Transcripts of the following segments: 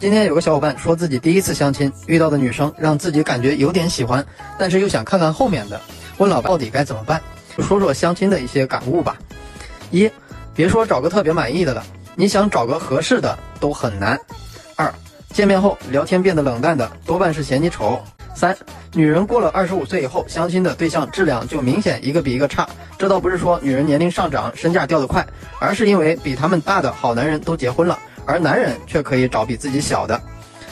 今天有个小伙伴说自己第一次相亲遇到的女生让自己感觉有点喜欢，但是又想看看后面的，问老白到底该怎么办？说说相亲的一些感悟吧。一，别说找个特别满意的了，你想找个合适的都很难。二，见面后聊天变得冷淡的多半是嫌你丑。三，女人过了二十五岁以后，相亲的对象质量就明显一个比一个差。这倒不是说女人年龄上涨身价掉得快，而是因为比他们大的好男人都结婚了，而男人却可以找比自己小的。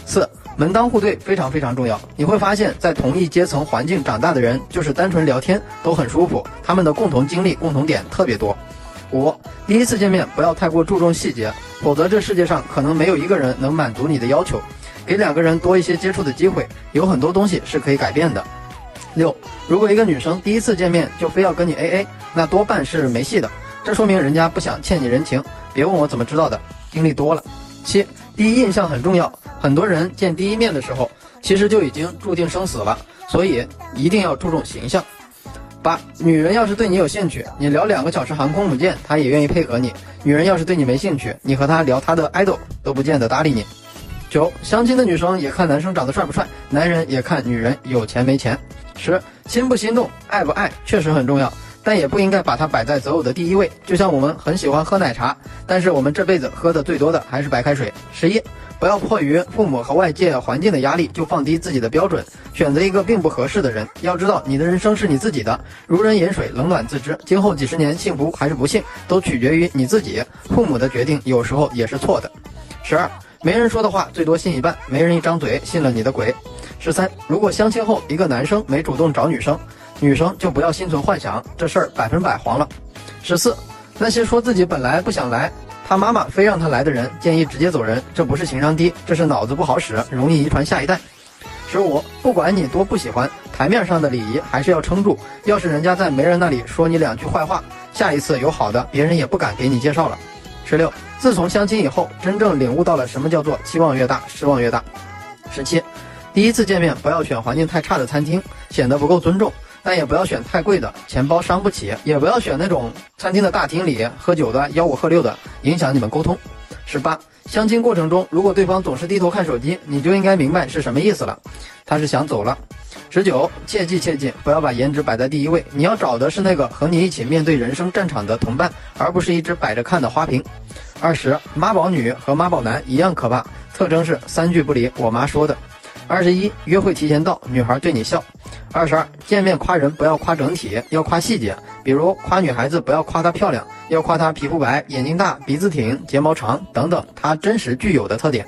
四，门当户对非常非常重要。你会发现在同一阶层环境长大的人，就是单纯聊天都很舒服，他们的共同经历、共同点特别多。五，第一次见面不要太过注重细节，否则这世界上可能没有一个人能满足你的要求。给两个人多一些接触的机会，有很多东西是可以改变的。六，如果一个女生第一次见面就非要跟你 A A，那多半是没戏的，这说明人家不想欠你人情。别问我怎么知道的，经历多了。七，第一印象很重要，很多人见第一面的时候，其实就已经注定生死了，所以一定要注重形象。八，女人要是对你有兴趣，你聊两个小时航空母舰，她也愿意配合你；女人要是对你没兴趣，你和她聊她的 idol 都不见得搭理你。九，相亲的女生也看男生长得帅不帅，男人也看女人有钱没钱。十，心不心动，爱不爱，确实很重要，但也不应该把它摆在择偶的第一位。就像我们很喜欢喝奶茶，但是我们这辈子喝的最多的还是白开水。十一，不要迫于父母和外界环境的压力就放低自己的标准，选择一个并不合适的人。要知道，你的人生是你自己的，如人饮水，冷暖自知。今后几十年，幸福还是不幸，都取决于你自己。父母的决定有时候也是错的。十二。没人说的话最多信一半，没人一张嘴信了你的鬼。十三，如果相亲后一个男生没主动找女生，女生就不要心存幻想，这事儿百分百黄了。十四，那些说自己本来不想来，他妈妈非让他来的人，建议直接走人，这不是情商低，这是脑子不好使，容易遗传下一代。十五，不管你多不喜欢，台面上的礼仪还是要撑住，要是人家在媒人那里说你两句坏话，下一次有好的，别人也不敢给你介绍了。十六，自从相亲以后，真正领悟到了什么叫做期望越大，失望越大。十七，第一次见面不要选环境太差的餐厅，显得不够尊重；但也不要选太贵的，钱包伤不起；也不要选那种餐厅的大厅里喝酒的，吆五喝六的，影响你们沟通。十八，相亲过程中，如果对方总是低头看手机，你就应该明白是什么意思了，他是想走了。十九，切记切记，不要把颜值摆在第一位，你要找的是那个和你一起面对人生战场的同伴，而不是一只摆着看的花瓶。二十，妈宝女和妈宝男一样可怕，特征是三句不离我妈说的。二十一，约会提前到，女孩对你笑。二十二，见面夸人不要夸整体，要夸细节，比如夸女孩子不要夸她漂亮，要夸她皮肤白、眼睛大、鼻子挺、睫毛长等等，她真实具有的特点。